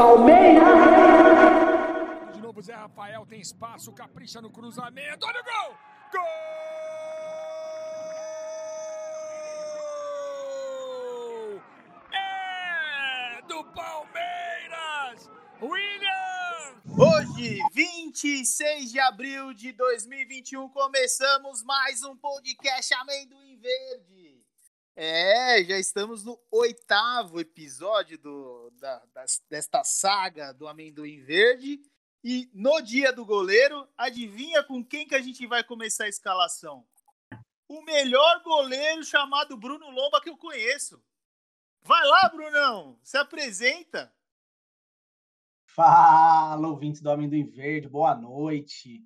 Palmeiras! De novo, Zé Rafael tem espaço, capricha no cruzamento. Olha o gol! Gol! É do Palmeiras! William! Hoje, 26 de abril de 2021, começamos mais um podcast Amendoim Verde. É, já estamos no oitavo episódio do, da, das- desta saga do Amendoim Verde. E no dia do goleiro, adivinha com quem que a gente vai começar a escalação? O melhor goleiro chamado Bruno Lomba que eu conheço. Vai lá, Brunão, se apresenta. Fala, ouvintes do Amendoim Verde, boa noite.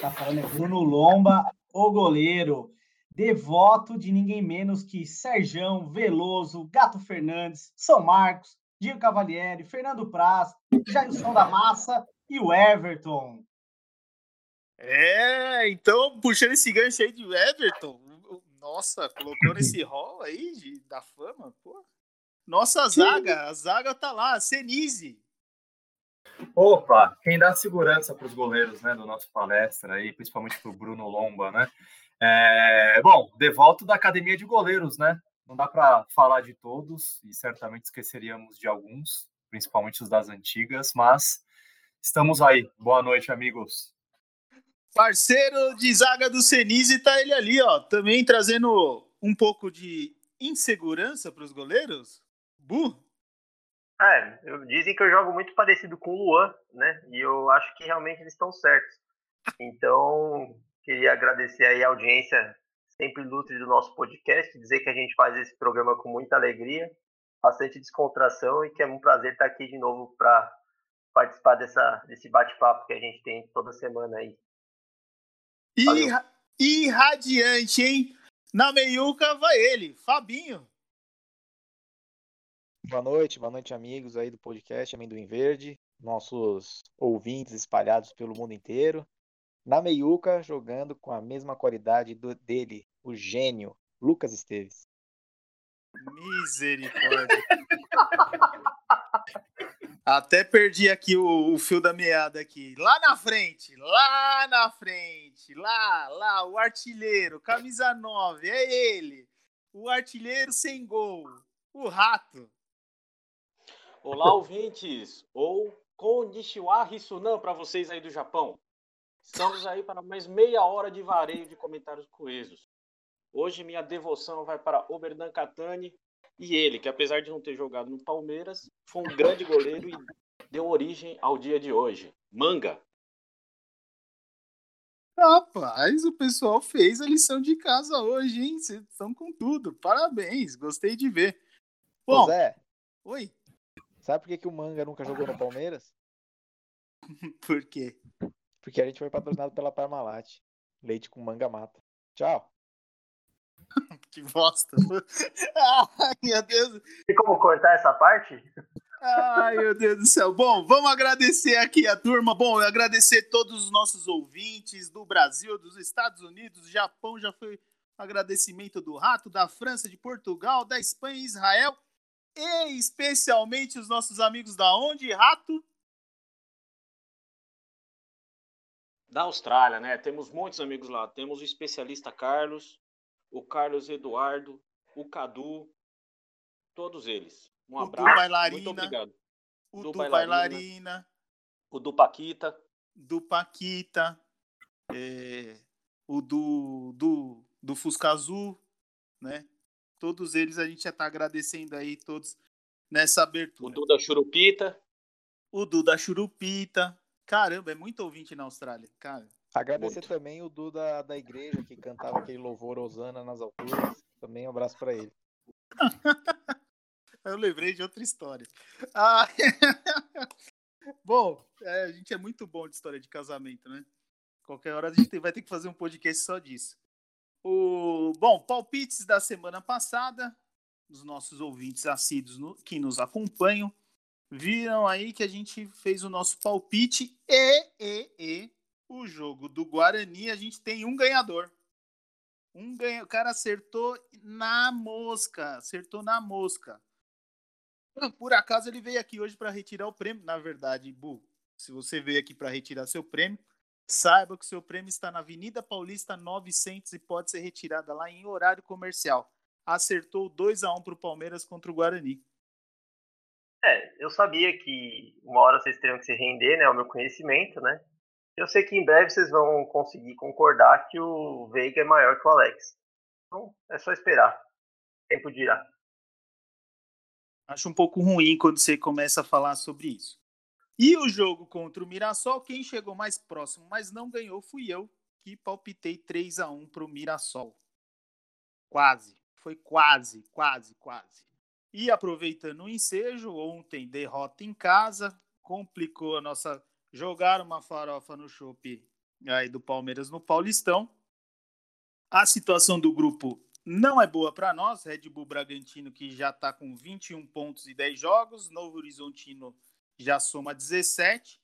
Tá falando é Bruno Lomba, o goleiro, devoto de ninguém menos que Serjão, Veloso, Gato Fernandes, São Marcos, Diego Cavalieri, Fernando Praz, Jailson da Massa e o Everton. É, então, puxando esse gancho aí de Everton, nossa, colocou nesse hall aí de, da fama, pô. Nossa zaga, a zaga tá lá, Senise. Opa, quem dá segurança para os goleiros, né, do nosso palestra aí, principalmente para o Bruno Lomba, né? É, bom, devoto da academia de goleiros, né? Não dá para falar de todos e certamente esqueceríamos de alguns, principalmente os das antigas, mas estamos aí. Boa noite, amigos. Parceiro de zaga do Senise tá ele ali, ó, também trazendo um pouco de insegurança para os goleiros. Bu, É, eu- dizem que eu jogo muito parecido com o Luan, né? E eu acho que realmente eles estão certos. Então, queria agradecer aí a audiência sempre ilustre do nosso podcast, dizer que a gente faz esse programa com muita alegria, bastante descontração e que é um prazer estar aqui de novo para participar dessa, desse bate-papo que a gente tem toda semana aí. Irra- irradiante, hein? Na meiuca vai ele, Fabinho. Boa noite, boa noite, amigos aí do podcast Amendoim Verde, nossos ouvintes espalhados pelo mundo inteiro. Na meiuca, jogando com a mesma qualidade do- dele, o gênio Lucas Esteves. Misericórdia. Até perdi aqui o, o fio da meada aqui. Lá na frente, lá na frente, lá, lá, o artilheiro, camisa 9, é ele. O artilheiro sem gol, o rato. Olá, ouvintes! Ou Konnichiwa Rissunan para vocês aí do Japão. Estamos aí para mais meia hora de vareio de comentários coesos. Hoje minha devoção vai para Oberdan Catani e ele, que apesar de não ter jogado no Palmeiras, foi um grande goleiro e deu origem ao dia de hoje. Manga. Rapaz, o pessoal fez a lição de casa hoje, hein? Vocês estão com tudo. Parabéns, gostei de ver. Bom, Zé, oi. sabe por que, que o Manga nunca jogou no Palmeiras? Por quê? Porque a gente foi patrocinado pela Parmalat. Leite com manga mata. Tchau. Que bosta. Ai, meu Deus. Tem como cortar essa parte? Ai, meu Deus do céu. Bom, vamos agradecer aqui a turma. Bom, agradecer todos os nossos ouvintes do Brasil, dos Estados Unidos, do Japão. Já foi um agradecimento do Rato, da França, de Portugal, da Espanha e Israel. E especialmente os nossos amigos da onde, Rato? Da Austrália, né? Temos muitos amigos lá. Temos o especialista Carlos, o Carlos Eduardo, o Cadu, todos eles. Um O Du abraço. Bailarina. Muito obrigado. O Do do Bailarina. Bailarina, O do Paquita. do Paquita, é, o do, do, do Fusca Azul, né? Todos eles a gente já tá agradecendo aí, todos nessa o abertura. Duda Churupita. O Duda Churupita. Caramba, é muito ouvinte na Austrália, cara. Agradecer Muito. também o Duda da igreja que cantava aquele louvor Osana nas alturas. Também um abraço pra ele. Eu lembrei de outra história. Ah, bom, é, a gente é muito bom de história de casamento, né? Qualquer hora a gente tem- vai ter que fazer um podcast só disso. O, bom, palpites da semana passada, os nossos ouvintes assíduos no- que nos acompanham, viram aí que a gente fez o nosso palpite e, e, e o jogo do Guarani, a gente tem um ganhador. Um ganha... O cara acertou na mosca. Acertou na mosca. Por acaso ele veio aqui hoje para retirar o prêmio. Na verdade, Bu, se você veio aqui para retirar seu prêmio, saiba que seu prêmio está na Avenida Paulista 900 e pode ser retirada lá em horário comercial. Acertou 2 a 1 para o Palmeiras contra o Guarani. É, eu sabia que uma hora vocês teriam que se render, né, ao meu conhecimento, né? Eu sei que em breve vocês vão conseguir concordar que o Veiga é maior que o Alex. Então, é só esperar. Tempo dirá. Acho um pouco ruim quando você começa a falar sobre isso. E o jogo contra o Mirassol, quem chegou mais próximo, mas não ganhou, fui eu, que palpitei 3 a 1 para o Mirassol. Quase. Foi quase, quase, quase. E aproveitando o ensejo, ontem derrota em casa, complicou a nossa. Jogar uma farofa no chope aí do Palmeiras no Paulistão. A situação do grupo não é boa para nós. Red Bull Bragantino, que já está com 21 pontos e 10 jogos. Novo Horizontino já soma 17.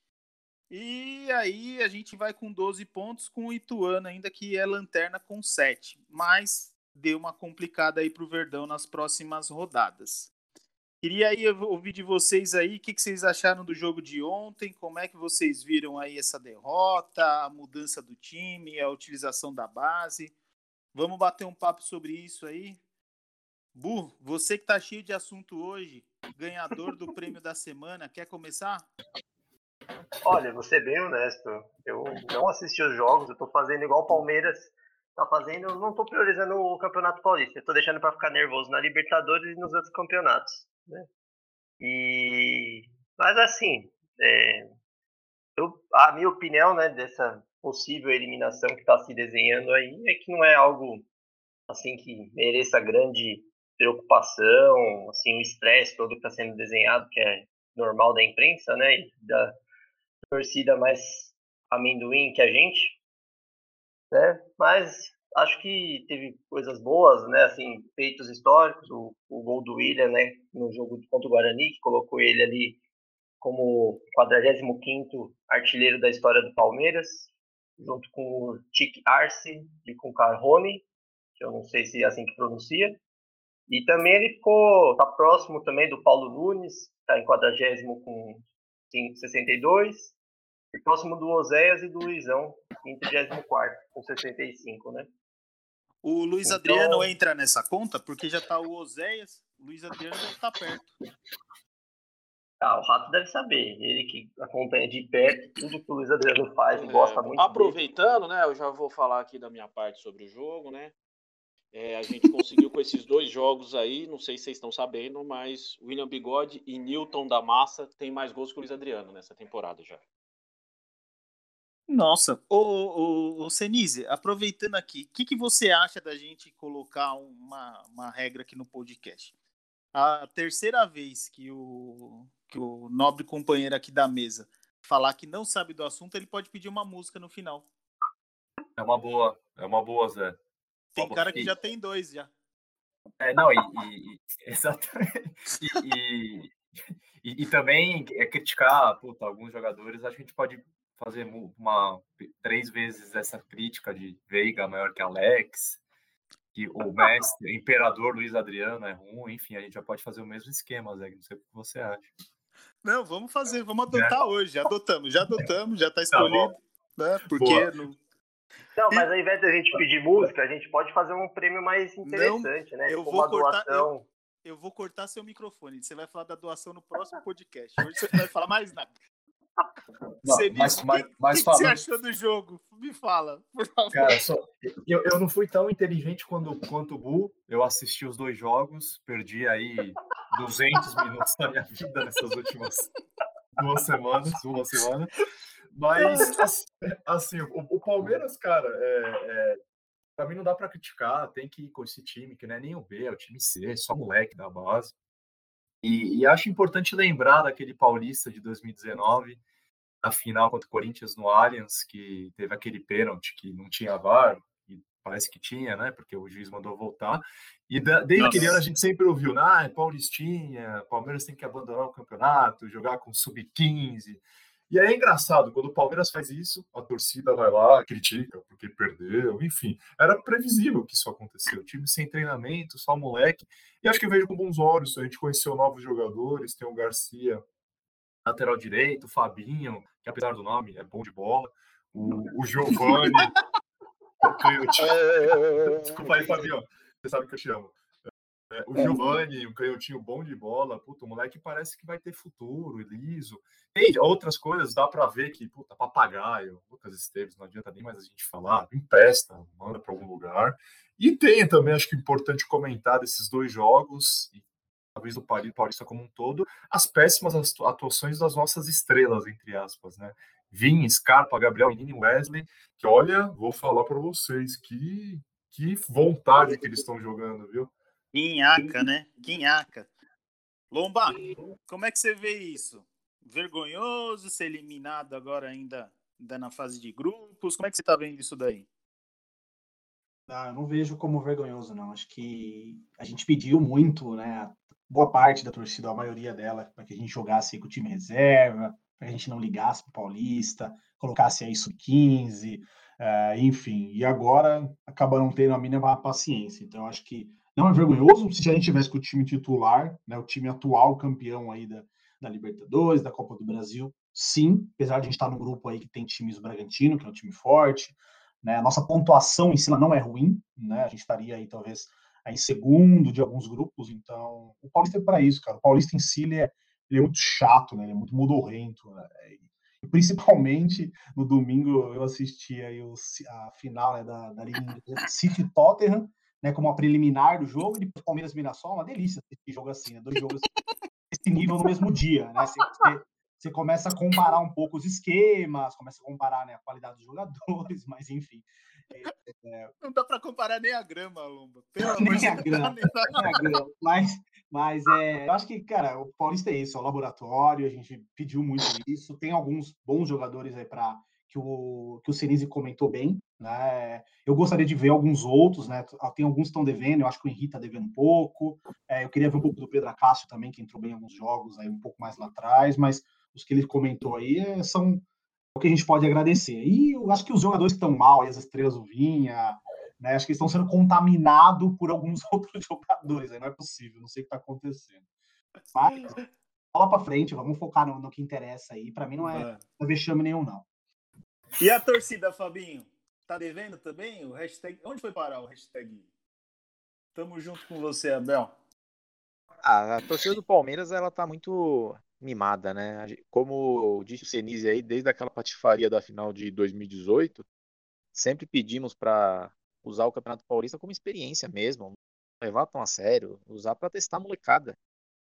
E aí a gente vai com 12 pontos, com o Ituano ainda que é lanterna com 7. Mas deu uma complicada aí para o Verdão nas próximas rodadas. Queria aí ouvir de vocês aí o que, que, vocês acharam do jogo de ontem, como é que vocês viram aí essa derrota, a mudança do time, a utilização da base. Vamos bater um papo sobre isso aí. Bu, você que tá cheio de assunto hoje, ganhador do prêmio da semana, quer começar? Olha, vou ser bem honesto. Eu não assisti os jogos, eu tô fazendo igual o Palmeiras tá fazendo. Eu não tô priorizando o Campeonato Paulista, tô deixando para ficar nervoso na Libertadores e nos outros campeonatos, né? E mas assim, é... eu, a minha opinião, né, dessa possível eliminação que está se desenhando aí é que não é algo assim que mereça grande preocupação, assim, o estresse todo que está sendo desenhado, que é normal da imprensa, né, e da torcida mais amendoim que a gente, né, mas acho que teve coisas boas, né, assim, feitos históricos, o, o gol do William, né, no jogo contra o Guarani, que colocou ele ali como 45º artilheiro da história do Palmeiras, junto com o Chic Arce e com o Carrone, que eu não sei se é assim que pronuncia. E também ele ficou, tá próximo também do Paulo Nunes, está em 40 com 62, e próximo do Oséias e do Luizão, em 34 com 65, né? O Luiz então... Adriano entra nessa conta porque já tá o Oséias, o Luiz Adriano deve estar tá perto. Ah, o Rato deve saber. Ele que acompanha de perto tudo que o Luiz Adriano faz, é, gosta muito. Aproveitando, dele. né? Eu já vou falar aqui da minha parte sobre o jogo, né? É, a gente conseguiu com esses dois jogos aí, não sei se vocês estão sabendo, mas William Bigode e Newton da Massa têm mais gols que o Luiz Adriano nessa temporada já. Nossa, ô, ô, ô Senise, aproveitando aqui, o que, que você acha da gente colocar uma, uma regra aqui no podcast? A terceira vez que o, que o nobre companheiro aqui da mesa falar que não sabe do assunto, ele pode pedir uma música no final. É uma boa, é uma boa, Zé. Tem cara que já tem dois já. É, não, e, e exatamente. E, e, e, também é criticar puta, alguns jogadores, acho que a gente pode fazer uma três vezes essa crítica de Veiga maior que Alex, que o mestre, o imperador Luiz Adriano é ruim, enfim, a gente já pode fazer o mesmo esquema, Zé, não sei o que você acha. Não, vamos fazer, vamos adotar é. hoje. Adotamos, já adotamos, já está tá escolhido. Tá né? Porque no... Não, mas ao invés de a gente pedir música, a gente pode fazer um prêmio mais interessante, não, né? Eu vou cortar, eu, eu, vou cortar seu microfone. Você vai falar da doação no próximo podcast. Hoje você não vai falar mais nada. Não, você mas, mas, mas o que, você achou do jogo? Me fala, por favor. Cara, só, eu, eu não fui tão inteligente quanto, quanto o Bu. Eu assisti os dois jogos, perdi aí 200 minutos da minha vida nessas últimas duas semanas, uma semana. Mas, assim, o, o Palmeiras, cara, é, é, pra mim não dá para criticar. Tem que ir com esse time, que não é nem o B, é o time C, só moleque da base. E, e, acho importante lembrar daquele Paulista de 2019, a final contra o Corinthians no Allianz, que teve aquele pênalti que não tinha VAR, e parece que tinha, né? Porque o juiz mandou voltar. E da, desde aquele ano a gente sempre ouviu, ah, é Paulistinha, Palmeiras tem que abandonar o campeonato, jogar com sub-15. E é engraçado, quando o Palmeiras faz isso, a torcida vai lá, critica porque perdeu, enfim. Era previsível que isso aconteceu. O time sem treinamento, só moleque. E acho que vejo com bons olhos. A gente conheceu novos jogadores, tem o Garcia, lateral direito, o Fabinho, que apesar do nome é bom de bola, o, o Giovanni. Desculpa aí, Fabinho. Você sabe que eu te amo. É, o Giovanni, um canhotinho bom de bola, puta, o moleque parece que vai ter futuro, liso. Tem outras coisas, dá para ver que, puta, papagaio, Lucas Esteves, não adianta nem mais a gente falar, empresta, manda para algum lugar. E tem também, acho que é importante comentar desses dois jogos, e talvez do Paulista como um todo, as péssimas atuações das nossas estrelas, entre aspas, né? Vim, Scarpa, Gabriel, Nini Wesley, que olha, vou falar para vocês, que, que vontade que eles estão jogando, viu? Guinhaca, né? Guinhaca. Lomba, como é que você vê isso? Vergonhoso ser eliminado agora ainda, ainda na fase de grupos? Como é que você tá vendo isso daí? Ah, eu não vejo como vergonhoso, não. Acho que a gente pediu muito, né? Boa parte da torcida, a maioria dela, para que a gente jogasse com o time reserva, para que a gente não ligasse para o Paulista, colocasse aí sub-15, uh, enfim. E agora acabaram tendo a mínima paciência. Então, acho que não é vergonhoso se a gente tivesse com o time titular, né, o time atual campeão aí da, da Libertadores, da Copa do Brasil. Sim, apesar de a gente estar no grupo aí que tem times Bragantino, que é um time forte, né, a nossa pontuação em cima não é ruim, né, a gente estaria aí talvez aí segundo de alguns grupos, então o Paulista é para isso, cara. O Paulista em si ele é, ele é muito chato, né, ele é muito modorrento, né, e principalmente no domingo eu assisti aí o, a final né, da, da Liga City Tottenham, né, como a preliminar do jogo, e depois Palmeiras Mirassol, uma delícia esse jogo assim, né, dois jogos desse nível no mesmo dia, né, você, você, começa a comparar um pouco os esquemas, começa a comparar né, a qualidade dos jogadores, mas enfim. É, é... Não dá para comparar nem a grama, Lomba. nem, a grama, nem a grama. Mas, mas é, eu acho que, cara, o Paulista é isso, é o laboratório, a gente pediu muito isso. Tem alguns bons jogadores aí para que o, que o Senise comentou bem. Né? Eu gostaria de ver alguns outros, né? Tem alguns que estão devendo, eu acho que o Henrique está devendo um pouco. É, eu queria ver um pouco do Pedro Acácio também, que entrou bem em alguns jogos aí um pouco mais lá atrás, mas os que ele comentou aí é, são o que a gente pode agradecer. E eu acho que os jogadores que estão mal, as estrelas do Vinha, né? Acho que estão sendo contaminados por alguns outros jogadores. Aí não é possível, não sei o que está acontecendo. Mas bola para frente, vamos focar no, no que interessa aí. Para mim não é, é vexame nenhum, não. E a torcida, Fabinho? Tá devendo também? O hashtag. Onde foi parar o hashtag? Tamo junto com você, Abel. Ah, a torcida do Palmeiras ela tá muito mimada, né? Como disse o Senise aí, desde aquela patifaria da final de 2018, sempre pedimos para usar o Campeonato Paulista como experiência mesmo, levar tão a sério, usar para testar a molecada.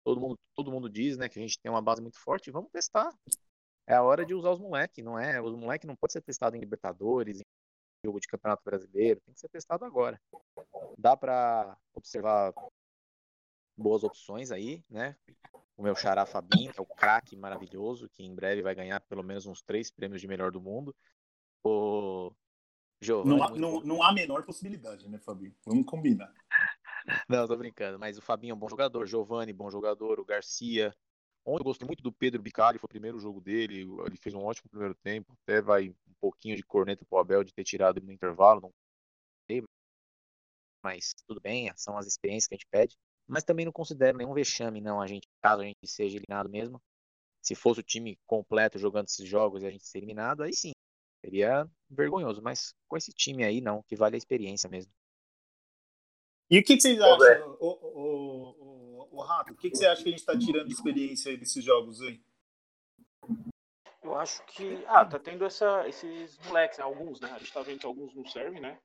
Todo mundo, todo mundo diz, né, que a gente tem uma base muito forte, vamos testar é a hora de usar os moleques, não é? Os moleques não pode ser testado em Libertadores, em jogo de Campeonato Brasileiro, tem que ser testado agora. Dá para observar boas opções aí, né? O meu xará Fabinho, que é o craque maravilhoso, que em breve vai ganhar pelo menos uns três prêmios de melhor do mundo. O Giovanni, não, há, não, não há menor possibilidade, né, Fabinho? Vamos combinar. não, tô brincando. Mas o Fabinho é um bom jogador, Giovanni, bom jogador, o Garcia, Ontem eu gostei muito do Pedro Bicari, foi o primeiro jogo dele, ele fez um ótimo primeiro tempo, até vai um pouquinho de corneta pro Abel de ter tirado ele no intervalo, não sei, mas tudo bem, são as experiências que a gente pede. Mas também não considero nenhum vexame, não, a gente, caso a gente seja eliminado mesmo. Se fosse o time completo jogando esses jogos e a gente ser eliminado, aí sim, seria vergonhoso, mas com esse time aí não, que vale a experiência mesmo. E o que, que vocês acham, o, o, o Rato, o que, que você acha que a gente está tirando de experiência aí desses jogos aí? Eu acho que. Ah, tá tendo essa, esses moleques, né? alguns, né? A gente tá vendo que alguns não servem, né?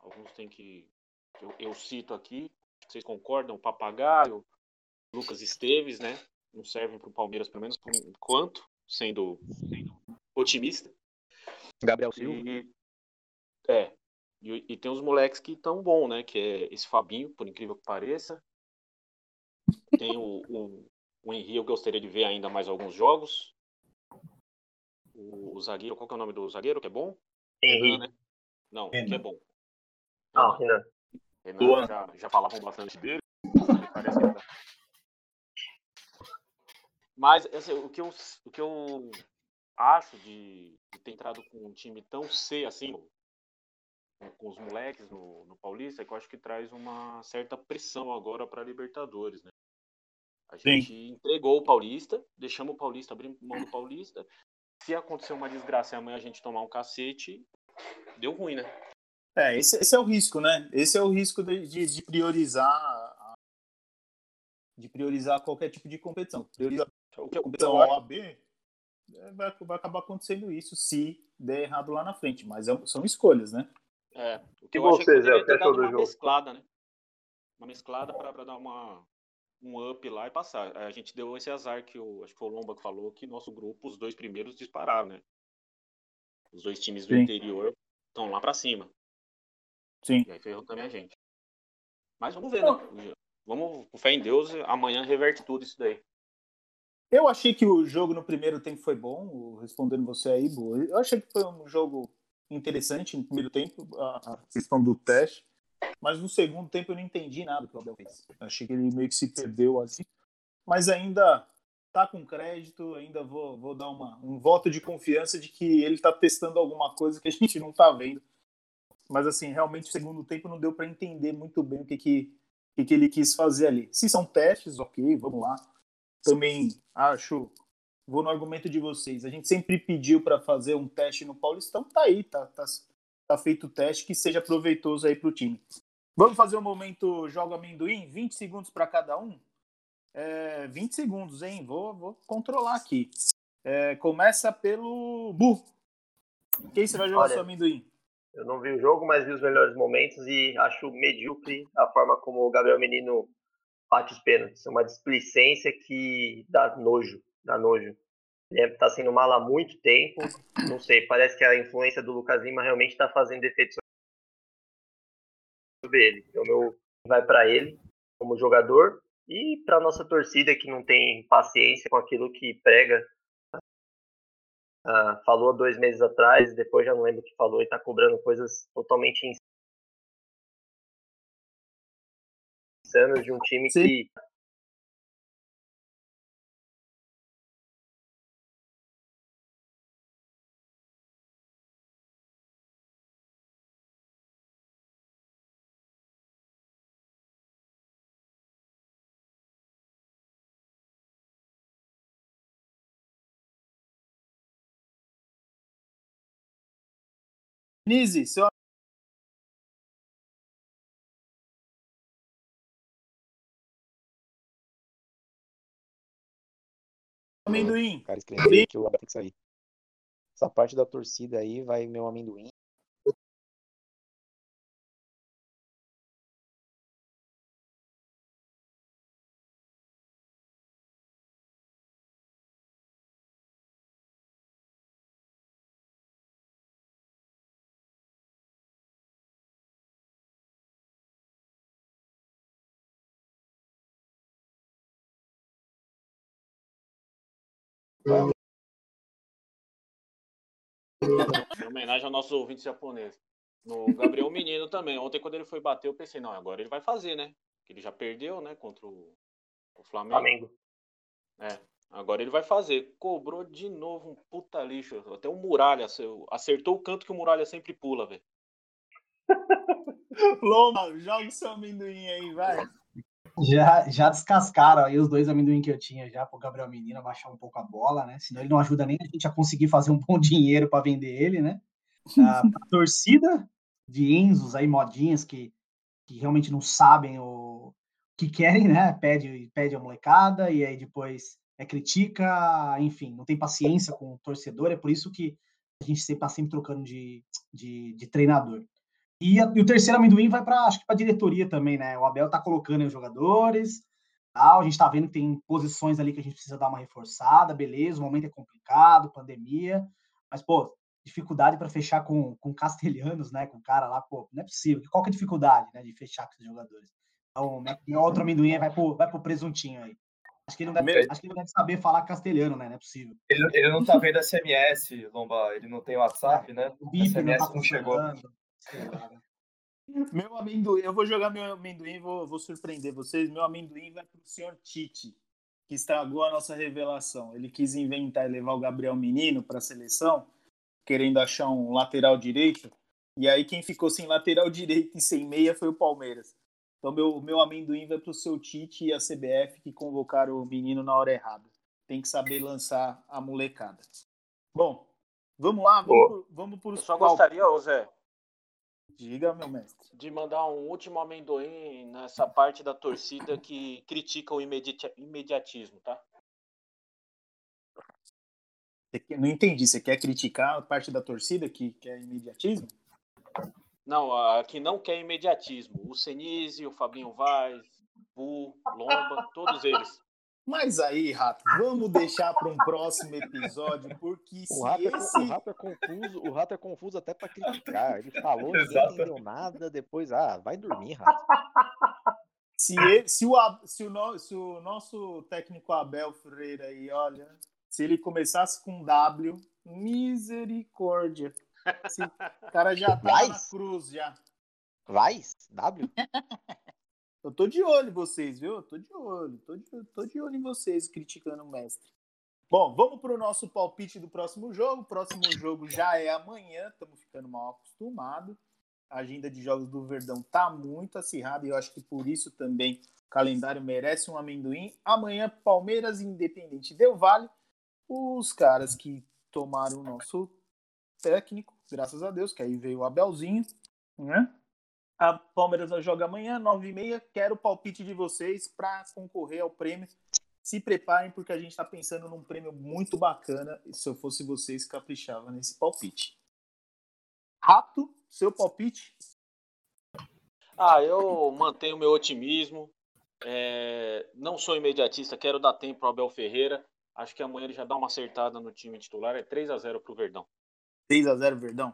Alguns tem que. Eu, eu cito aqui, vocês concordam? O Papagaio, Lucas Esteves, né? Não servem para o Palmeiras, pelo menos por enquanto, sendo, sendo otimista. Gabriel Silva. E, é. E, e, tem os moleques que estão bom, né? Que é esse Fabinho, por incrível que pareça. Tem o, o, o Henry, eu gostaria de ver ainda mais alguns jogos. O, o, zagueiro, qual que é o nome do zagueiro que é bom? Henry. né? Não, Renan. que é bom. Não, Renan. Renan já, já falavam bastante dele. Parece que tá... Mas assim, o, que eu, o que eu acho de, de ter entrado com um time tão C assim, com, com os moleques no, no Paulista, é que eu acho que traz uma certa pressão agora para Libertadores, né? A gente Sim. entregou o Paulista, deixamos o Paulista, abrir mão do Paulista. Se acontecer uma desgraça e amanhã a gente tomar um cacete, deu ruim, né? É, esse, esse é o risco, né? Esse é o risco de, de, de priorizar de priorizar qualquer tipo de competição. Priorizar O que, eu- o que competição eu A acho, ou B, é, vai, vai acabar acontecendo isso se der errado lá na frente. Mas é- são escolhas, né? é, o que E eu acho é que ter dado do uma jogo? mesclada, né? Uma mesclada para dar uma, um up lá e passar. A gente deu esse azar que o, acho que o Lomba que falou que nosso grupo, os dois primeiros dispararam, né? Os dois times do Sim. interior estão lá para cima. Sim. E aí ferrou também a gente. Mas vamos ver, né? Vamos, com fé em Deus, amanhã reverte tudo isso daí. Eu achei que o jogo no primeiro tempo foi bom, respondendo você aí, boa. Eu achei que foi um jogo interessante no primeiro tempo, a questão do teste. Mas no segundo tempo eu não entendi nada que o Abel fez. Achei que ele meio que se perdeu assim. Mas ainda tá com crédito, ainda vou, vou dar uma, um voto de confiança de que ele tá testando alguma coisa que a gente não tá vendo. Mas assim, realmente o segundo tempo não deu para entender muito bem o que, que, que, que ele quis fazer ali. Se são testes, ok, vamos lá também acho, vou no argumento de vocês, a gente sempre pediu para fazer um teste no Paulistão, tá aí, tá, tá, tá feito o teste que seja proveitoso aí para o time. Vamos fazer o um momento Joga Amendoim? 20 segundos para cada um? É, 20 segundos, hein? Vou, vou controlar aqui. É, começa pelo Bu. Quem você vai jogar Olha, seu amendoim? Eu não vi o jogo, mas vi os melhores momentos e acho medíocre a forma como o Gabriel Menino bate os pênaltis. É uma displicência que dá nojo, dá nojo. Ele está sendo mal há muito tempo. Não sei, parece que a influência do Lucas Lima realmente está fazendo efeito sobre ele. Então, meu vai para ele como jogador e para nossa torcida que não tem paciência com aquilo que prega. Ah, falou dois meses atrás, depois já não lembro o que falou e está cobrando coisas totalmente insanas de um time Sim. que Nise, seu amendoim. O cara escreveu que o Abel tem que sair. Essa parte da torcida aí vai meu amendoim. Em homenagem ao nosso ouvinte japonês. No Gabriel Menino também. Ontem, quando ele foi bater, eu pensei, não, agora ele vai fazer, né? Que ele já perdeu, né? Contra o, o Flamengo. Flamengo. É, agora ele vai fazer. Cobrou de novo um puta lixo. Até o Muralha acer- acertou o canto que o Muralha sempre pula, velho. Loma, joga o seu amendoim aí, vai. Já, já descascaram aí os dois amendoim que eu tinha já pro Gabriel Menino abaixar um pouco a bola, né? Senão ele não ajuda nem a gente a conseguir fazer um bom dinheiro para vender ele, né? A, a torcida de Enzos aí, modinhas, que, que realmente não sabem o que querem, né? Pede, pede a molecada e aí depois é, critica, enfim, não tem paciência com o torcedor, é por isso que a gente sempre está sempre trocando de, de, de treinador. E, a- e o terceiro amendoim vai para acho que para diretoria também, né? O Abel tá colocando aí os jogadores, tal. A gente tá vendo que tem posições ali que a gente precisa dar uma reforçada, beleza. O momento é complicado, pandemia, mas pô, dificuldade para fechar com, com castelhanos, né? Com o cara lá, pô, não é possível. Qual que é a dificuldade, né? De fechar com esses jogadores? Então, né, outro amendoim vai pro, vai pro presuntinho aí. Acho que, ele não deve, acho que ele não deve saber falar castelhano, né? Não é possível. Ele, ele não tá vendo SMS, Lomba. Ele não tem WhatsApp, né? O BIP não SMS tá não chegou. Né? Meu amendoim, eu vou jogar meu amendoim, vou, vou surpreender vocês. Meu amendoim vai pro senhor Tite. que estragou a nossa revelação. Ele quis inventar e levar o Gabriel Menino para a seleção, querendo achar um lateral direito. E aí quem ficou sem lateral direito e sem meia foi o Palmeiras. Então meu, meu amendoim vai para o seu Tite e a CBF que convocaram o menino na hora errada. Tem que saber lançar a molecada. Bom, vamos lá, vamos, por, vamos por Eu só gostaria, ô Zé, Diga, meu mestre. de mandar um último amendoim nessa parte da torcida que critica o imediati- imediatismo, tá? Não entendi. Você quer criticar a parte da torcida que quer imediatismo? Não, a que não quer imediatismo. O Senise, o Fabinho Vaz, Bu, Lomba, todos eles. Mas aí, Rato, vamos deixar para um próximo episódio, porque O rato, é, esse... o rato é confuso, o rato é confuso até pra criticar. Ele falou, ninguém Exato. entendeu nada, depois, ah, vai dormir, rato. Se, ele- se o, se, o se o nosso técnico Abel Freire aí, olha, se ele começasse com W, misericórdia. Esse cara já tá na cruz já. Vai? W? Eu tô de olho em vocês, viu? Eu tô de olho, tô de, tô de olho em vocês criticando o mestre. Bom, vamos pro nosso palpite do próximo jogo. O próximo jogo já é amanhã, estamos ficando mal acostumados. A agenda de jogos do Verdão tá muito acirrada e eu acho que por isso também o calendário merece um amendoim. Amanhã, Palmeiras Independente Del Vale. Os caras que tomaram o nosso técnico, graças a Deus, que aí veio o Abelzinho, né? A Palmeiras joga amanhã, 9h30. Quero o palpite de vocês para concorrer ao prêmio. Se preparem, porque a gente está pensando num prêmio muito bacana. E se eu fosse vocês, caprichava nesse palpite. Rato, seu palpite? Ah, eu mantenho meu otimismo. É, não sou imediatista, quero dar tempo ao Abel Ferreira. Acho que amanhã ele já dá uma acertada no time titular. É 3 a 0 pro Verdão. 6x0, Verdão.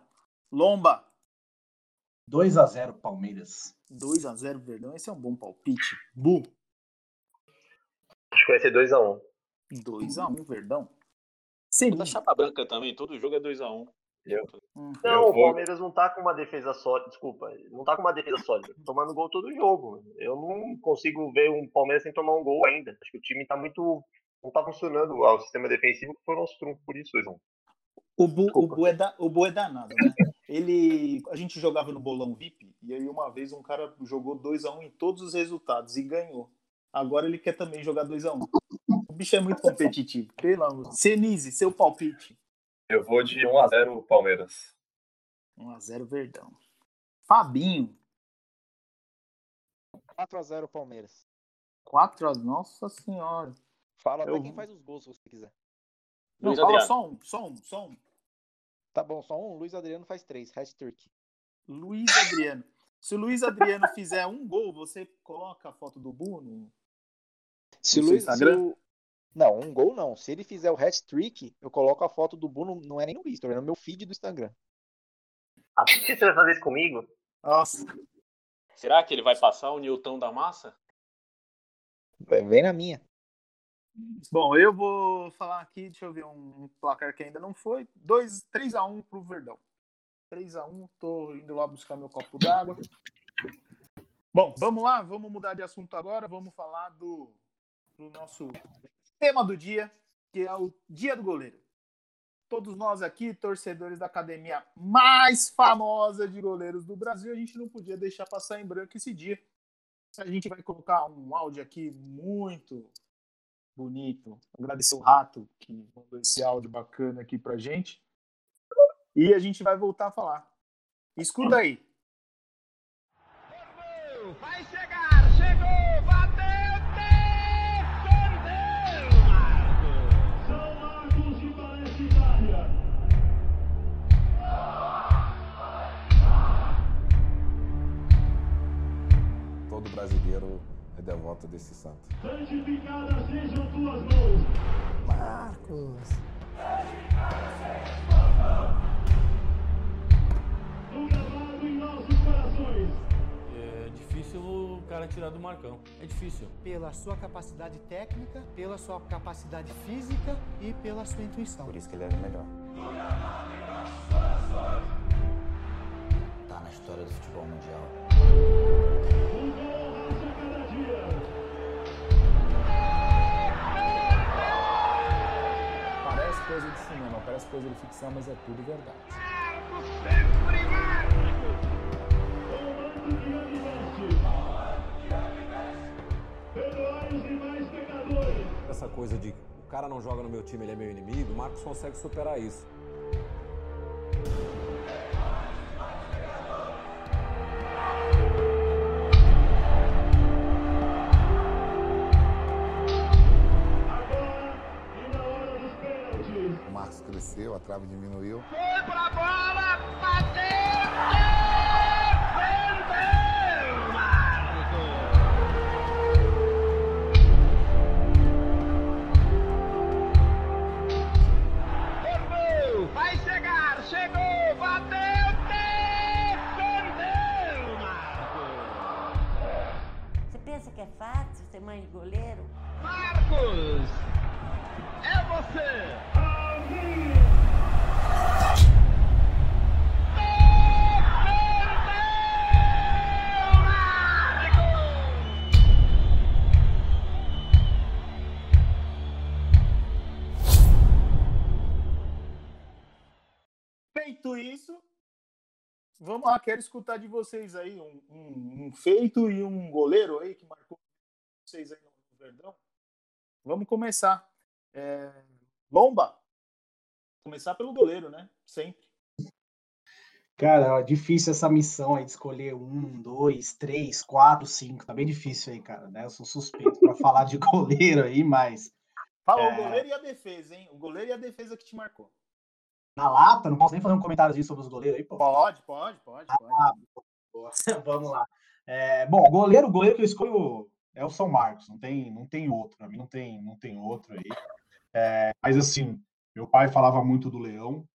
Lomba, 2 a 0 Palmeiras. 2x0, Verdão. Esse é um bom palpite. Bu, Acho que vai ser 2x1. 2x1, Verdão. Da Seria. chapa branca também, todo jogo é 2 a 1 Hum. Não, Eu o vou- Palmeiras não tá com uma defesa sólida. Desculpa, não tá com uma defesa sólida. Tomando gol todo jogo. Eu não consigo ver um Palmeiras sem tomar um gol ainda. Acho que o time tá muito. Não tá funcionando o sistema defensivo, foi o nosso trunfo por isso, João. O Bu, o. Bu é da, o Bu é danado, né? Ele, a gente jogava no bolão VIP e aí uma vez um cara jogou 2x1 em todos os resultados e ganhou. Agora ele quer também jogar 2x1. O bicho é muito competitivo. Pelo amor. Senise, seu palpite. Eu vou de 1x0 Palmeiras. 1x0 Verdão. Fabinho, 4x0 Palmeiras. 4x. Nossa senhora. Fala até Eu- quem faz os gols se você quiser. Não, Luiz fala Adriano. só um, só um, só um. Tá bom, só um. Luiz Adriano faz três. Hat-trick. Luiz Adriano. Se o Luiz Adriano fizer um gol, você coloca a foto do Bu no... Se No Luiz. se Instagram? o- Não, um gol não. Se ele fizer o hat-trick, eu coloco a foto do Bruno. Não é nem no History, é no meu feed do Instagram. Ah, por que você vai fazer isso comigo? Nossa. Será que ele vai passar o Newton da massa? Vem na minha. Bom, eu vou falar aqui, deixa eu ver um placar que ainda não foi. 2, 3x1 pro Verdão. 3x1, tô indo lá buscar meu copo d'água. Bom, vamos lá, vamos mudar de assunto agora, vamos falar do, do nosso tema do dia, que é o Dia do Goleiro. Todos nós aqui, torcedores da academia mais famosa de goleiros do Brasil, a gente não podia deixar passar em branco esse dia. A gente vai colocar um áudio aqui muito bonito. Agradecer o Rato que mandou esse áudio bacana aqui pra gente. E a gente vai voltar a falar. Escuta aí. Vai chegar, chegou, bateu, defendeu, Marcos! São Marcos de Valência, Itália. Todo brasileiro é devoto desse santo. Santificadas sejam tuas mãos. Marcos. Gravado em nossos corações. É difícil o cara tirar do Marcão. É difícil. pela sua capacidade técnica, pela sua capacidade física e pela sua intuição. Por isso que ele era o melhor. Tá na história do futebol mundial. Parece coisa de ficção, mas é tudo verdade. Essa coisa de o cara não joga no meu time, ele é meu inimigo, o Marcos consegue superar isso. A trave diminuiu. Foi pra bola, bateu, vamos lá, quero escutar de vocês aí um, um- um feito e um goleiro aí que marcou vocês aí no Verdão. Vamos começar. É, Lomba, começar pelo goleiro, né? Sempre. Cara, difícil essa missão aí de escolher um, dois, três, quatro, cinco. Tá bem difícil aí, cara, né? Eu sou suspeito pra falar de goleiro aí, mas Fala É. o goleiro e a defesa, hein? O goleiro e a defesa que te marcou. Na lata, não posso nem fazer um comentário sobre os goleiros aí, pô. Pode, pode, pode, pode. Ah. Vamos lá. É, bom, goleiro, o goleiro que eu escolho é o São Marcos, não tem, não tem outro, pra mim não tem, não tem outro aí. É, mas assim, meu pai falava muito do Leão,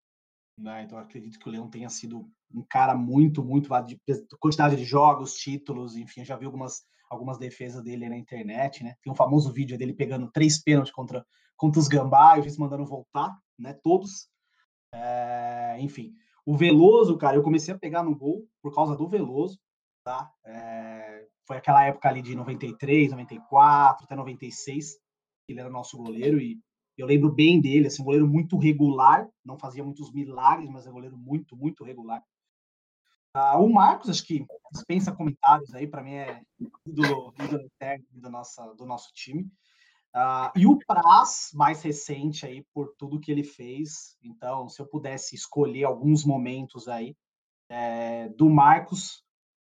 né? Então eu acredito que o Leão tenha sido um cara muito, muito de quantidade de jogos, títulos, enfim, eu já vi algumas, algumas defesas dele na internet, né? Tem um famoso vídeo dele pegando três pênaltis contra, contra os Gambá e juiz mandando voltar, né? Todos. É, enfim, o Veloso, cara, eu comecei a pegar no gol por causa do Veloso, tá? É, foi aquela época ali de 93, 94, até 96, que ele era nosso goleiro e eu lembro bem dele, assim, um goleiro muito regular, não fazia muitos milagres, mas é um goleiro muito, muito regular. Ah, o Marcos, acho que dispensa comentários aí, para mim é ídolo, ídolo do, nossa, do nosso time. Ah, e o Praz, mais recente aí, por tudo que ele fez. Então, se eu pudesse escolher alguns momentos aí é, do Marcos,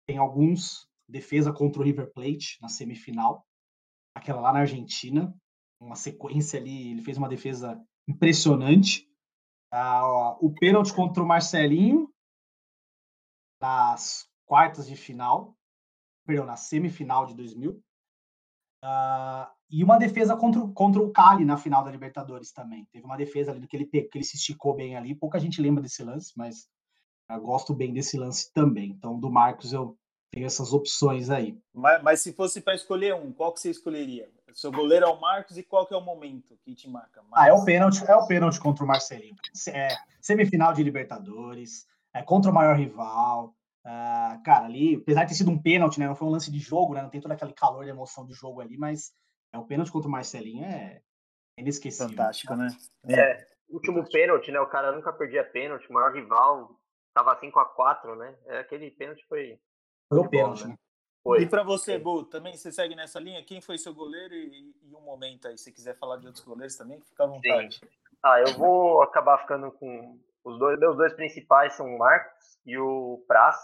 tem alguns defesa contra o River Plate na semifinal, aquela lá na Argentina, uma sequência ali, ele fez uma defesa impressionante. Ah, o pênalti contra o Marcelinho nas quartas de final, perdão, na semifinal de 2000. Ah, e uma defesa contra, o- contra o Cali na final da Libertadores também. Teve uma defesa ali que ele, que ele se esticou bem ali. Pouca gente lembra desse lance, mas eu gosto bem desse lance também. Então, do Marcos, eu tenho essas opções aí. Mas, mas se fosse para escolher um, qual que você escolheria? Seu goleiro é o Marcos e qual que é o momento que te marca? Ah, é o pênalti, é o pênalti contra o Marcelinho. É, semifinal de Libertadores, é contra o maior rival. ah, cara, ali, apesar de ter sido um pênalti, né? Não foi um lance de jogo, né? Não tem todo aquele calor de emoção de jogo ali, mas é o pênalti contra o Marcelinho é inesquecível. Fantástico, né? É, último pênalti, né? O cara nunca perdia pênalti, o maior rival tava 5 a 4 né? É, aquele pênalti foi. Foi o pênalti, né? né? Foi. E para você, Bu, também você segue nessa linha? Quem foi seu goleiro e, e um momento aí? Se quiser falar de outros goleiros também, fica à vontade. Ah, eu vou acabar ficando com os dois. Meus dois principais são o Marcos e o Praz.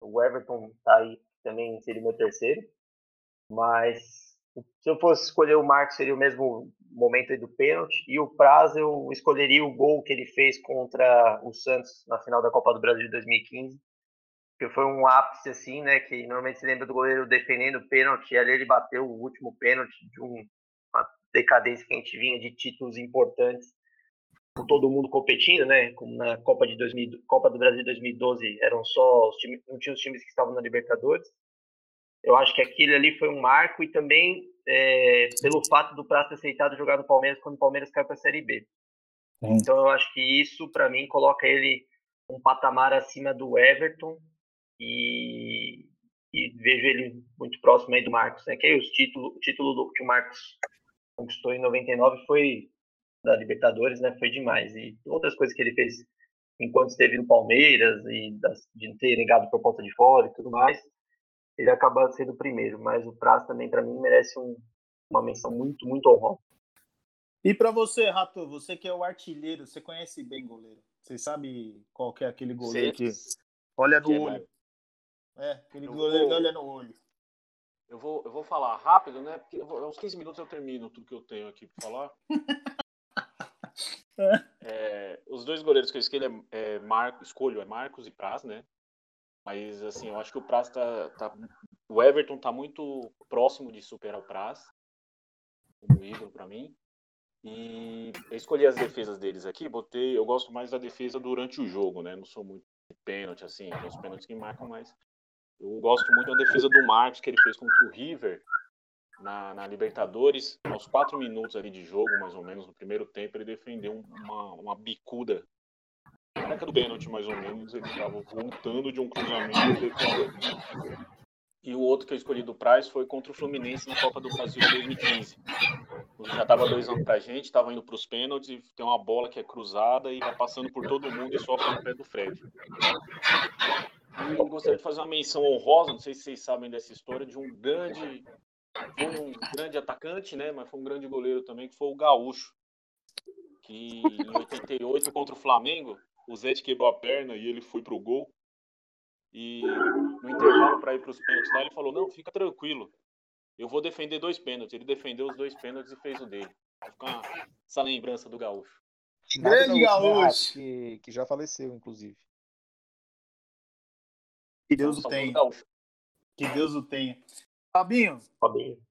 O Everton tá aí também seria meu terceiro. Mas se eu fosse escolher o Marcos, seria o mesmo momento do pênalti. E o Praz, eu escolheria o gol que ele fez contra o Santos na final da Copa do Brasil de 2015. Que foi um ápice, assim, né? Que normalmente se lembra do goleiro defendendo o pênalti. E ali ele bateu o último pênalti de um, uma decadência que a gente vinha de títulos importantes com todo mundo competindo, né? Como na Copa de 2000, Copa do Brasil de 2012 eram só os times, não tinha os times que estavam na Libertadores. Eu acho que aquilo ali foi um marco e também é, pelo fato do Prato ter aceitado jogar no Palmeiras quando o Palmeiras caiu para a Série B. Então eu acho que isso para mim coloca ele um patamar acima do Everton e, e vejo ele muito próximo aí do Marcos, né? Que aí os título, o título do, que o Marcos conquistou em 99 foi da Libertadores, né? Foi demais. E outras coisas que ele fez enquanto esteve no Palmeiras e das, de ter negado por ponta de fora e tudo mais, ele acaba sendo o primeiro. Mas o Praz também, para mim, merece um, uma menção muito, muito honrosa. E para você, Rato, você que é o artilheiro, você conhece bem goleiro. Você sabe qual que é aquele goleiro Sei. que olha no Que é olho. É, aquele Eu goleiro que vou- olha no olho. Eu vou, eu vou falar rápido, né? Porque eu vou- uns 15 minutos eu termino tudo que eu tenho aqui para falar. É, os dois goleiros que eu escolho é, é Marco, escolho é Marcos e Praz, né? Mas assim, eu acho que o Praz tá, tá o Everton tá muito próximo de superar o Praz como ídolo para mim. E eu escolhi as defesas deles aqui, botei, eu gosto mais da defesa durante o jogo, né? Não sou muito de pênalti assim, tem os pênaltis que marcam mais. Eu gosto muito da defesa do Marcos que ele fez contra o River na, na Libertadores, aos quatro minutos ali de jogo, mais ou menos, no primeiro tempo, ele defendeu um- uma, uma bicuda. Época do pênalti, mais ou menos, ele estava voltando de um cruzamento e o outro que eu escolhi do Praz foi contra o Fluminense na Copa do Brasil de 2015. Já estava 2 anos pra gente, estava indo para os pênaltis e tem uma bola que é cruzada e vai passando por todo mundo e sofre no pé do Fred. E eu gostaria de fazer uma menção honrosa, não sei se vocês sabem dessa história, de um grande, um grande atacante, né? Mas foi um grande goleiro também, que foi o Gaúcho. Que em 88 contra o Flamengo, o Zete quebrou a perna e ele foi pro gol. E no intervalo para ir para os pênaltis lá, ele falou: Não, fica tranquilo, eu vou defender dois pênaltis. Ele defendeu os dois pênaltis e fez o dele. Vai ficar essa lembrança do Gaúcho. Grande Gaúcho, Que, que já faleceu, inclusive. Que Deus o tenha. Que Deus o tenha. Fabinho, Fabinho.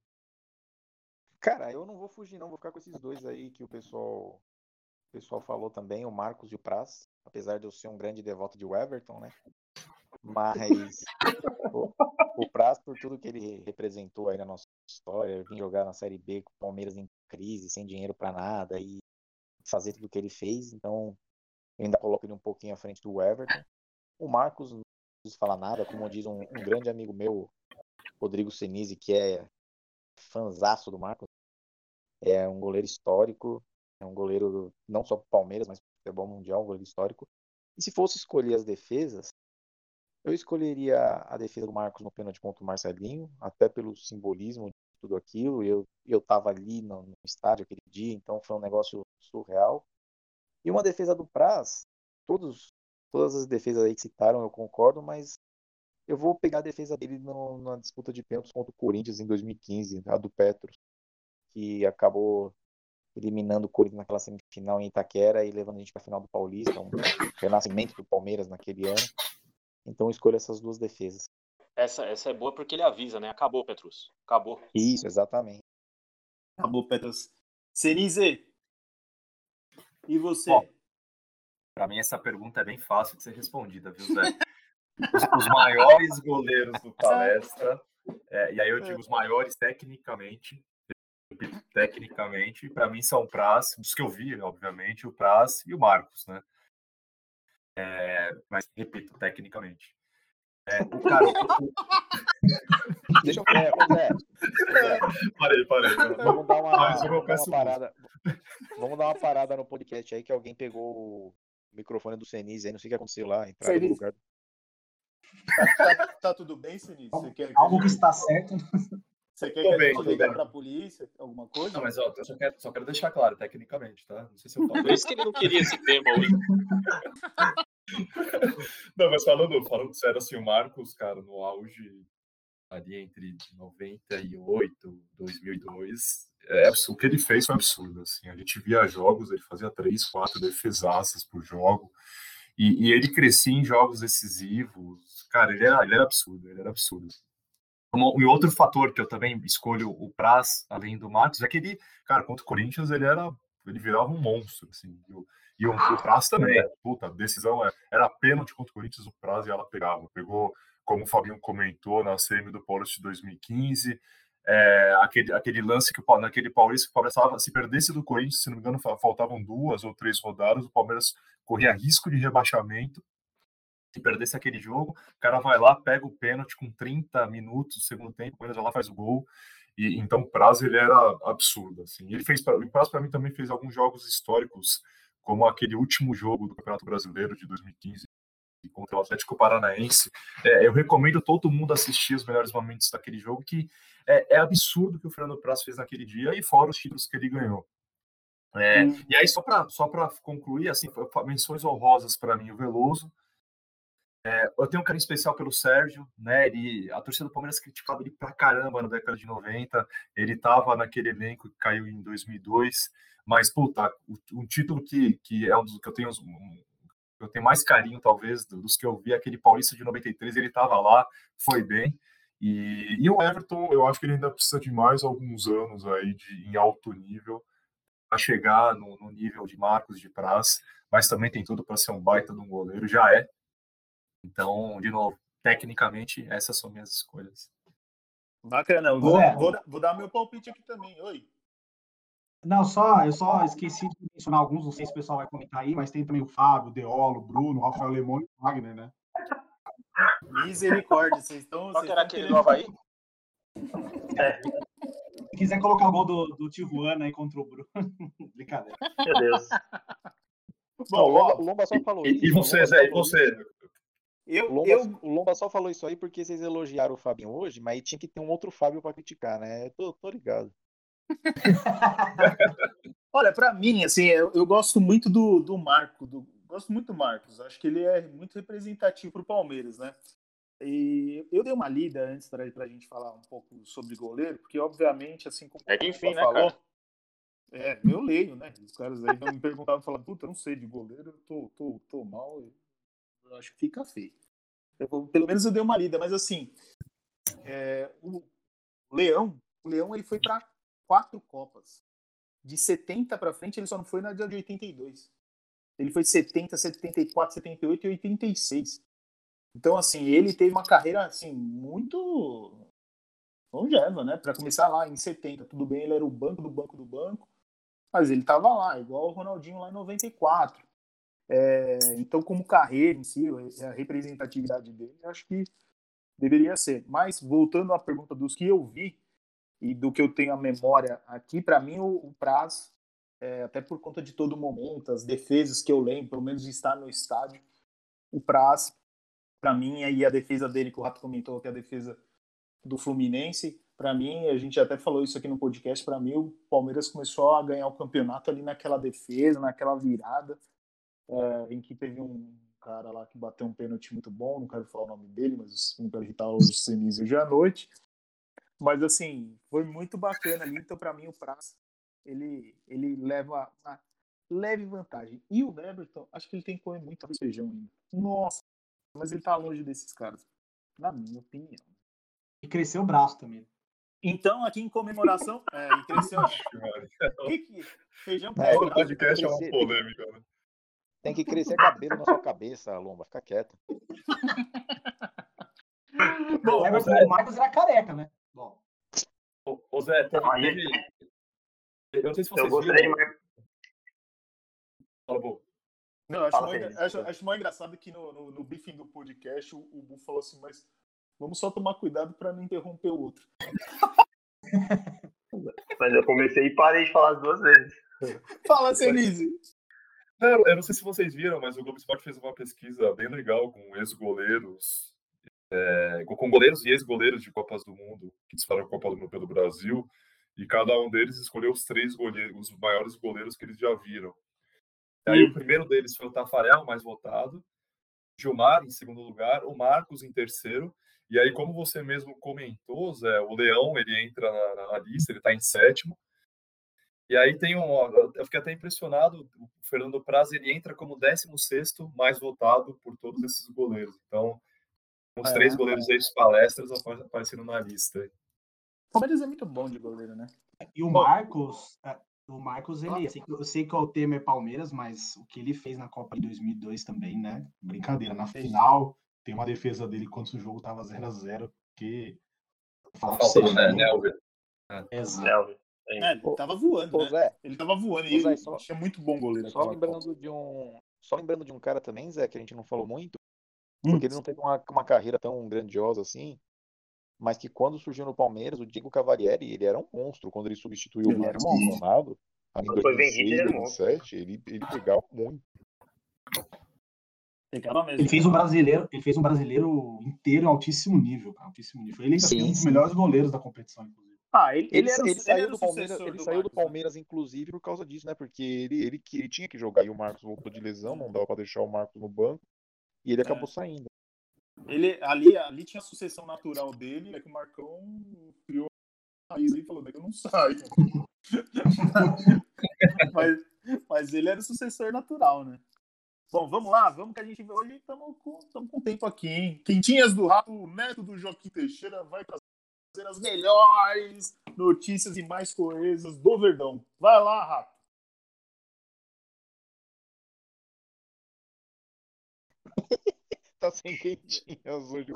Cara, eu não vou fugir, não. Vou ficar com esses dois aí que o pessoal, pessoal falou também, o Marcos e o Praz. Apesar de eu ser um grande devoto de Everton, né? Mas o, o Praz, por tudo que ele representou aí na nossa história, vir jogar na Série B com o Palmeiras em crise, sem dinheiro pra nada e fazer tudo o que ele fez. Então, eu ainda coloco ele um pouquinho à frente do Everton. O Marcos, não preciso falar nada, como diz um, um grande amigo meu, Rodrigo Senise, que é fanzaço do Marcos. É um goleiro histórico, é um goleiro não só pro Palmeiras, mas pro futebol mundial, um goleiro histórico. E se fosse escolher as defesas, eu escolheria a defesa do Marcos no pênalti contra o Marcelinho, até pelo simbolismo de tudo aquilo. Eu eu tava ali no, no estádio aquele dia, então foi um negócio surreal. E uma defesa do Praz, todos todas as defesas aí que citaram eu concordo, mas eu vou pegar a defesa dele no- na disputa de pênaltis contra o Corinthians em 2015, a do Petros, que acabou eliminando o Corinthians naquela semifinal em Itaquera e levando a gente para a final do Paulista, um renascimento do Palmeiras naquele ano. Então eu escolho essas duas defesas. Essa, essa é boa porque ele avisa, né? Acabou, Petrus. Acabou. Isso, exatamente. acabou, Petros. Cenize, e você? Pra mim, essa pergunta é bem fácil de ser respondida, viu, Zé? Os, os maiores goleiros do palestra, é, e aí eu digo os maiores tecnicamente, tecnicamente, para mim são o Praz, dos que eu vi, obviamente, o Praz e o Marcos, né? É, mas, repito, tecnicamente. É, o cara, Deixa eu ver, Zé, parei, parei. vamos dar uma, Mas eu vamos dar uma parada. Vamos dar uma parada no podcast aí que alguém pegou o microfone do Senise aí, não sei o que aconteceu lá, entraram no Senise. lugar. Tá, tá tudo bem, que, Algo que está certo. Você quer Tô que a bem, gente tô ligue pra polícia? Alguma coisa? Não, mas ó, eu só quero, só quero deixar claro, tecnicamente, tá? Não sei se eu falo. Por isso que ele não queria esse tema hoje. Não, mas falando, falando sério, assim, o Marcos, cara, no auge ali entre 98, 2002, é absurdo. O que ele fez foi absurdo, assim. A gente via jogos, ele fazia três, quatro defesaças por jogo, e, e ele crescia em jogos decisivos. Cara, ele era, ele era absurdo, ele era absurdo. E outro fator que eu também escolho o Praz, além do Marcos, é que ele, cara, contra o Corinthians, ele era, ele virava um monstro, assim. E o, o, Praz também, puta, a decisão é- era pênalti contra o Corinthians, o Praz e ela pegava. Pegou, como o Fabinho comentou, na semi do Paulista de 2015, é, aquele, aquele lance que o naquele Paulista que o Palmeiras tava, se perdesse do Corinthians, se não me engano, fa- faltavam duas ou três rodadas, o Palmeiras corria risco de rebaixamento. Se perdesse aquele jogo, o cara vai lá, pega o pênalti com 30 minutos do segundo tempo, o Palmeiras vai lá faz o gol. E então o prazo ele era absurdo, assim. Ele fez o prazo para mim também fez alguns jogos históricos, como aquele último jogo do Campeonato Brasileiro de 2015 contra o Atlético Paranaense. É, eu recomendo todo mundo assistir os melhores momentos daquele jogo, que é, é absurdo o que o Fernando Praz fez naquele dia e fora os títulos que ele ganhou. É. E aí, só para só concluir, assim, menções honrosas para mim, o Veloso. É, eu tenho um carinho especial pelo Sérgio, né? Ele, a torcida do Palmeiras criticava ele pra caramba na década de 90. Ele tava naquele elenco que caiu em 2002. Mas, puta, um título que, que é um dos que eu tenho um, eu tenho mais carinho, talvez, dos que eu vi, aquele Paulista de 93, ele estava lá, foi bem. E, e, o Everton, eu acho que ele ainda precisa de mais alguns anos aí de, em alto nível para chegar no, no, nível de Marcos de Praz, mas também tem tudo para ser um baita de um goleiro, já é. Então, de novo, tecnicamente, essas são minhas escolhas. Bacana, vou, vou, vou dar meu palpite aqui também. Oi. Não, só, eu só esqueci de mencionar alguns, não sei se o pessoal vai comentar aí, mas tem também o Fábio, o Deolo, o Bruno, o Rafael Lemon e o Wagner, né? Misericórdia, vocês estão. Qual que era aquele do Havaí? É. Se quiser colocar o gol do, do Tijuana aí contra o Bruno. Brincadeira. Meu Deus. Bom, o Lomba, só falou isso. E você, Zé, e você? Eu, o, Lomba, eu... o Lomba só falou isso aí porque vocês elogiaram o Fabinho hoje, mas tinha que ter um outro Fábio para criticar, né? Eu tô, tô ligado. Olha, para mim, assim, eu, eu, gosto muito do, do Marco, do, gosto muito do Marcos. Acho que ele é muito representativo para o Palmeiras, né? E eu dei uma lida antes para a gente falar um pouco sobre goleiro, porque obviamente, assim como é que enfim, né, falou, cara? é, eu leio, né? Os caras aí me perguntavam, falavam, puta, eu não sei de goleiro, eu tô, tô, tô mal, eu acho que fica feio. Eu, pelo menos eu dei uma lida, mas assim, é, o Leão, o Leão ele foi para quatro Copas. De 70 para frente, ele só não foi na de 82. Ele foi 70, 74, 78 e 86. Então, assim, ele teve uma carreira, assim, muito longeva, né? Para começar lá em 70, tudo bem, ele era o banco do banco do banco, mas ele estava lá, igual o Ronaldinho lá em 94. É, então, como carreira em si, a representatividade dele, acho que deveria ser. Mas, voltando à pergunta dos que eu vi, e do que eu tenho a memória aqui, para mim o, o Praz, é, até por conta de todo momento, as defesas que eu lembro, pelo menos de estar no estádio, o Praz, para mim, aí a defesa dele, que o Rato comentou, que é a defesa do Fluminense, para mim, a gente até falou isso aqui no podcast, para mim o Palmeiras começou a ganhar o campeonato ali naquela defesa, naquela virada, é, em que teve um cara lá que bateu um pênalti muito bom, não quero falar o nome dele, mas não quero irritar hoje o Senise hoje à noite, mas assim, foi muito bacana ali. Então, para mim, o Praça ele, ele leva uma leve vantagem. E o Everton, acho que ele tem que comer muito feijão ainda. Nossa, mas ele tá longe desses caras, na minha opinião. E cresceu o braço também. Então, aqui em comemoração. é, e cresceu. que que, feijão é, O podcast é uma polêmica, né? Tem que crescer cabelo na sua cabeça, Lomba. Fica quieto. Bom, o Marcos era careca, né? Bom. Ô, ô Zé, teve... Eu não sei se vocês eu viram. Mas... Fala, Bo. Não, acho, Fala, mais, acho, acho mais engraçado que no, no, no briefing do podcast o, o Bu falou assim, mas vamos só tomar cuidado para não interromper o outro. mas eu comecei e parei de falar duas vezes. Fala, Senise. Não, eu não sei se vocês viram, mas o Globo Esporte fez uma pesquisa bem legal com ex-goleiros é, com goleiros e ex-goleiros de Copas do Mundo que disputaram a Copa do Mundo pelo Brasil, e cada um deles escolheu os três goleiros, os maiores goleiros que eles já viram. E aí o primeiro deles foi o Tafarel, mais votado, Gilmar em segundo lugar, o Marcos em terceiro, e aí como você mesmo comentou, Zé, o Leão ele entra na, na lista, ele está em sétimo, e aí tem um, eu fiquei até impressionado, o Fernando Praz ele entra como 16 sexto mais votado por todos esses goleiros. Então, os é. três goleiros ex-palestras apareceram na lista. O Palmeiras é muito bom de goleiro, né? E o Marcos, é, o Marcos, ele, eu sei que o tema é Palmeiras, mas o que ele fez na Copa de 2002 também, né? Brincadeira. Na final, tem uma defesa dele quando o jogo tava 0 a 0 que. Faltou, né? Nelver. É. Exato. É, ele tava voando, né? Zé, ele tava voando e ele só, é muito bom goleiro. Só lembrando de um, só lembrando de um cara também, Zé, que a gente não falou muito, porque ele não teve uma, uma carreira tão grandiosa assim. mas que quando surgiu no Palmeiras, o Diego Cavalieri, ele era um monstro quando ele substituiu Ele o Marcos. Ali em Quando foi 2006, vendido, ele era um monstro. 2007, ele, ele pegava muito. Ele fez um brasileiro, ele fez um brasileiro inteiro em altíssimo nível, cara, altíssimo nível. Ele ainda Sim, foi um dos sim. melhores goleiros da competição, inclusive. Ah, ele, Ele, ele era, ele saiu do Palmeiras, ele do saiu do Marcos, né? Palmeiras, inclusive, por causa disso, né? Porque ele, ele, que- ele tinha que jogar e o Marcos voltou de lesão, não dava pra deixar o Marcos no banco, e ele acabou saindo. Ele, ali, ali tinha a sucessão natural dele, é que o Marcão criou a raiz e falou, daqui eu não saio. mas, mas ele era o sucessor natural, né? Bom, vamos lá, vamos que a gente hoje estamos com, tamo com tempo aqui, hein? Quentinhas do Rato, o neto do Joaquim Teixeira vai trazer as melhores notícias e mais coesas do Verdão. Vai lá, Rato. tá sem quentinhas hoje.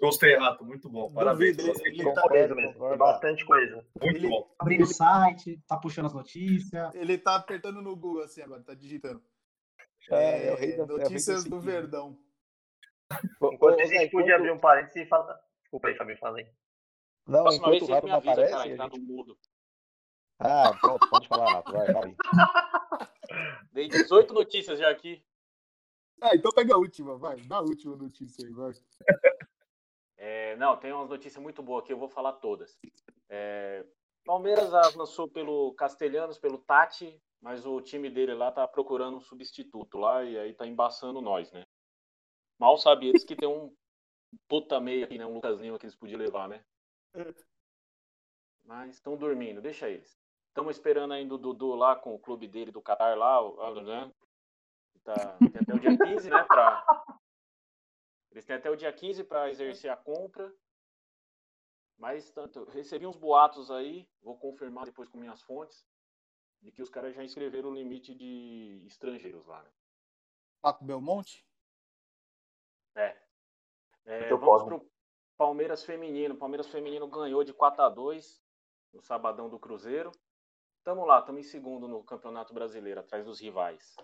Gostei, Rato. Muito bom. Parabéns. Duvido, ele Muita tá- coisa mesmo. Bastante coisa. Muito ele- bom. Abrindo o site, tá puxando as notícias. Ele tá apertando no Google assim agora, tá digitando. É, é o rei da- é da notícias do. Verdão. Enquanto a gente podia abrir um parênteses e falar. Desculpa aí, Fabinho, fala aí. Não, Próxima enquanto vez o Rato me não aparece, cara, tá gente... no mudo. Ah, pronto, pode falar, Rato, vai, vai. Dei 18 notícias já aqui. Ah, então pega a última, vai. Dá a última notícia aí, vai. É, não, tem umas notícias muito boas aqui, eu vou falar todas. É, Palmeiras avançou pelo Castelhanos, pelo Tati, mas o time dele lá tá procurando um substituto lá e aí tá embaçando nós, né? Mal sabe eles que tem um puta meia aqui, né? Um Lucas Lima que eles podiam levar, né? Mas estão dormindo, deixa eles. Estamos esperando ainda o Dudu lá com o clube dele do Qatar lá, o Ghazal. Tá, tem até o dia 15, né? Pra... Eles têm até o dia 15 para exercer a compra. Mas tanto, recebi uns boatos aí, vou confirmar depois com minhas fontes, de que os caras já inscreveram o limite de estrangeiros lá, né? Paco Belmonte? É. É, Muito vamos pro Palmeiras Feminino. Palmeiras Feminino ganhou de 4 a 2 no sabadão do Cruzeiro. Tamo lá, estamos em segundo no Campeonato Brasileiro, atrás dos rivais.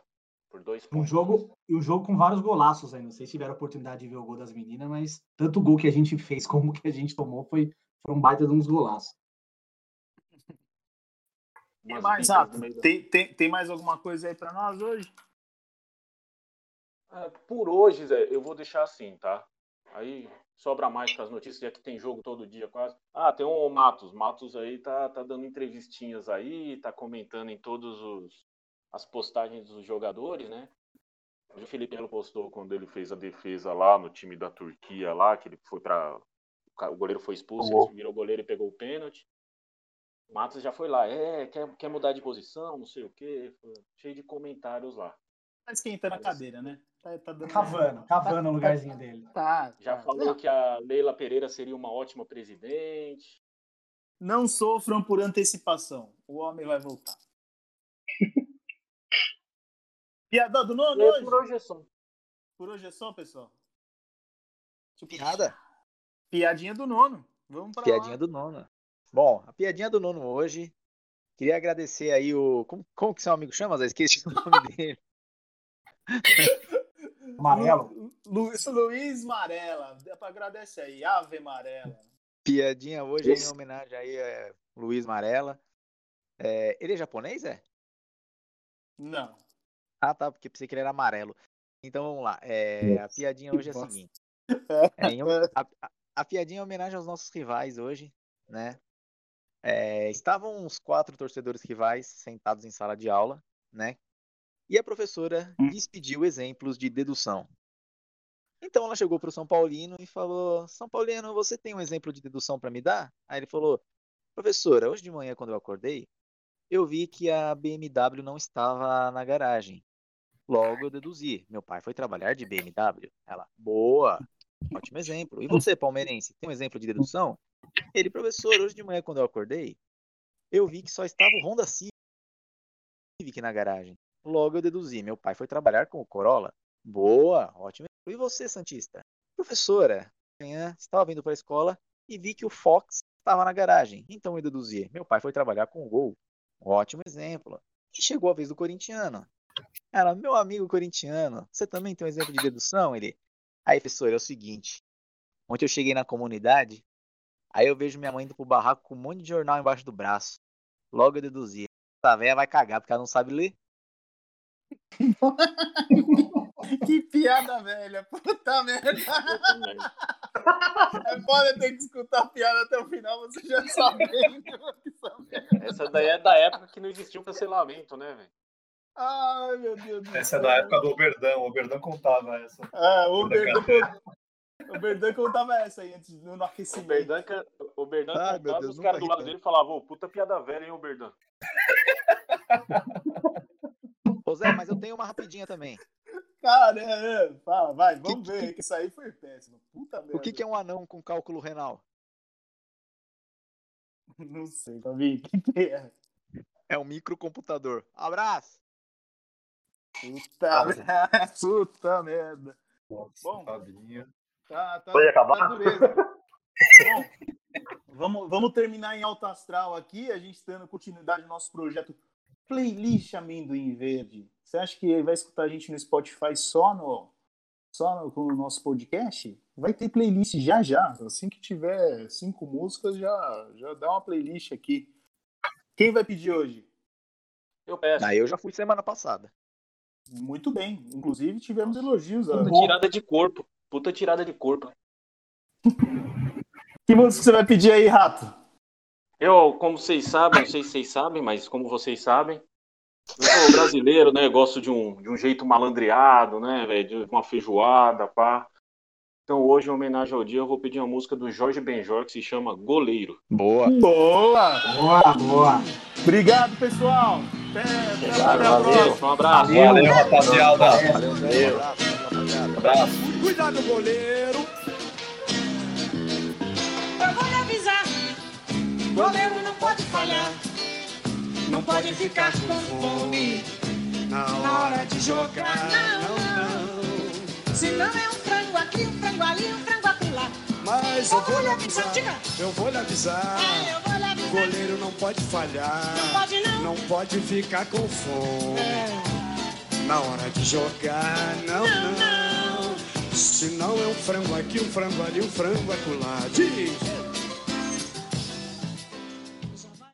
Por dois Um pontos. jogo, e um jogo com vários golaços aí. Não sei se tiveram a oportunidade de ver o gol das meninas, mas tanto o gol que a gente fez como o que a gente tomou foi, foram baita de uns golaços. Tem mais, da- Tem, tem, tem mais alguma coisa aí pra nós hoje? Ah, Por hoje, Zé, eu vou deixar assim, tá? Aí sobra mais para as notícias, já que tem jogo todo dia quase. Ah, tem o Matos. Matos aí tá, tá dando entrevistinhas aí, tá comentando em todos os as postagens dos jogadores, né? O Felipe Melo postou quando ele fez a defesa lá no time da Turquia lá, que ele foi para o goleiro foi expulso, ele virou goleiro e pegou o pênalti. O Matos já foi lá, é, quer, quer mudar de posição, não sei o quê, cheio de comentários lá. Tá esquentando a cadeira, né? Tá, tá dando... Cavando, cavando o lugarzinho dele. Tá, Já tá. falou Não, que a Leila Pereira seria uma ótima presidente. não sofram por antecipação. O homem vai voltar. Piada do nono hoje? por hoje é só. Por hoje é só, pessoal? Tipo, Piada? Piadinha do nono. Vamos pra Piadinha lá. do nono. Bom, a piadinha do nono hoje. Queria agradecer aí o. Como, como que seu amigo chama? Zé? Esqueci o nome dele. Amarelo. Lu, Lu- Luiz Marela. Agradece aí. Ave Marela. Piadinha hoje em homenagem aí a Luiz Marela. É, ele é japonês, é? Não. Ah, tá, porque pensei que ele era amarelo. Então vamos lá. É, a piadinha hoje é a seguinte. É, em a- a piadinha é homenagem aos nossos rivais hoje, né? É, estavam os quatro torcedores rivais sentados em sala de aula, né? E a professora despediu exemplos de dedução. Então ela chegou para o São Paulino e falou: São Paulino, você tem um exemplo de dedução para me dar? Aí ele falou: Professora, hoje de manhã, quando eu acordei, eu vi que a BMW não estava na garagem. Logo eu deduzi: meu pai foi trabalhar de BMW. Ela: Boa, ótimo exemplo. E você, palmeirense, tem um exemplo de dedução? Ele, professor, hoje de manhã, quando eu acordei, eu vi que só estava o Honda Civic na garagem. Logo eu deduzi: meu pai foi trabalhar com o Corolla. Boa, ótimo. E você, Santista? Professora, amanhã estava vindo para a escola e vi que o Fox estava na garagem. Então eu deduzi: meu pai foi trabalhar com o Gol. Ótimo exemplo. E chegou a vez do corintiano. Ela, meu amigo corintiano, você também tem um exemplo de dedução? Ele, aí, professor, é o seguinte: Ontem eu cheguei na comunidade, aí eu vejo minha mãe indo pro barraco com um monte de jornal embaixo do braço. Logo eu deduzi. Essa velha vai cagar porque ela não sabe ler. que piada velha, puta merda. É foda ter que escutar a piada até o final, você já sabendo. Essa daí é da época que não existia o cancelamento, né, velho? Ai, meu Deus do céu. Essa é da época do Oberdão. O Oberdão contava essa. É, o Berdan, o Berdan contava essa aí antes, no O aquecimento. Berdan, ca- o Berdan Ai, meu contava, Deus, os caras do lado dele falavam, ô, puta piada velha, hein, ô Berdan. Ô Zé, mas eu tenho uma rapidinha também. Cara, é, é, fala, vai, vamos ver, que isso aí foi péssimo. Puta merda. O que, que é um anão com cálculo renal? Não sei, Fabi, o que, que é? É um microcomputador. Abraço! Puta merda. Puta merda. Nossa, Bom. Fabinho. Tá, tá, Pode acabar? tá dureza. Bom, vamos, vamos terminar em alto astral aqui, a gente dando continuidade no nosso projeto Playlist Amendoim Verde. Você acha que vai escutar a gente no Spotify só no só no, com o nosso podcast? Vai ter playlist já já. Assim que tiver cinco músicas, já, já dá uma playlist aqui. Quem vai pedir hoje? Eu peço. Aí eu já fui semana passada. Muito bem. Inclusive tivemos elogios. Puta tirada de corpo. Puta tirada de corpo. Que música você vai pedir aí, Rato? Eu, como vocês sabem, não sei se vocês sabem, mas como vocês sabem, eu sou brasileiro, né? Gosto de um, de um jeito malandreado, né, velho? De uma feijoada, pá. Então hoje, em homenagem ao dia, eu vou pedir uma música do Jorge Benjor que se chama Goleiro. Boa. Boa! Boa, boa. Obrigado, pessoal. Até, até, Valeu, um abraço. Valeu, rapaziada. Valeu, Zé. Um abraço, rapaziada. Abraço. Cuidado, goleiro. Goleiro não pode falhar. Não pode ficar com fome na hora de jogar. Não, não. Se não é um frango aqui, um frango ali, um frango acolá. Mas eu vou lhe avisar. Eu vou lhe avisar. É, eu vou lhe avisar. Goleiro não pode falhar. Não pode não. Não pode ficar com fome. É. Na hora de jogar, não, não. Se não é um frango aqui, um frango ali, um frango acolá. Diz.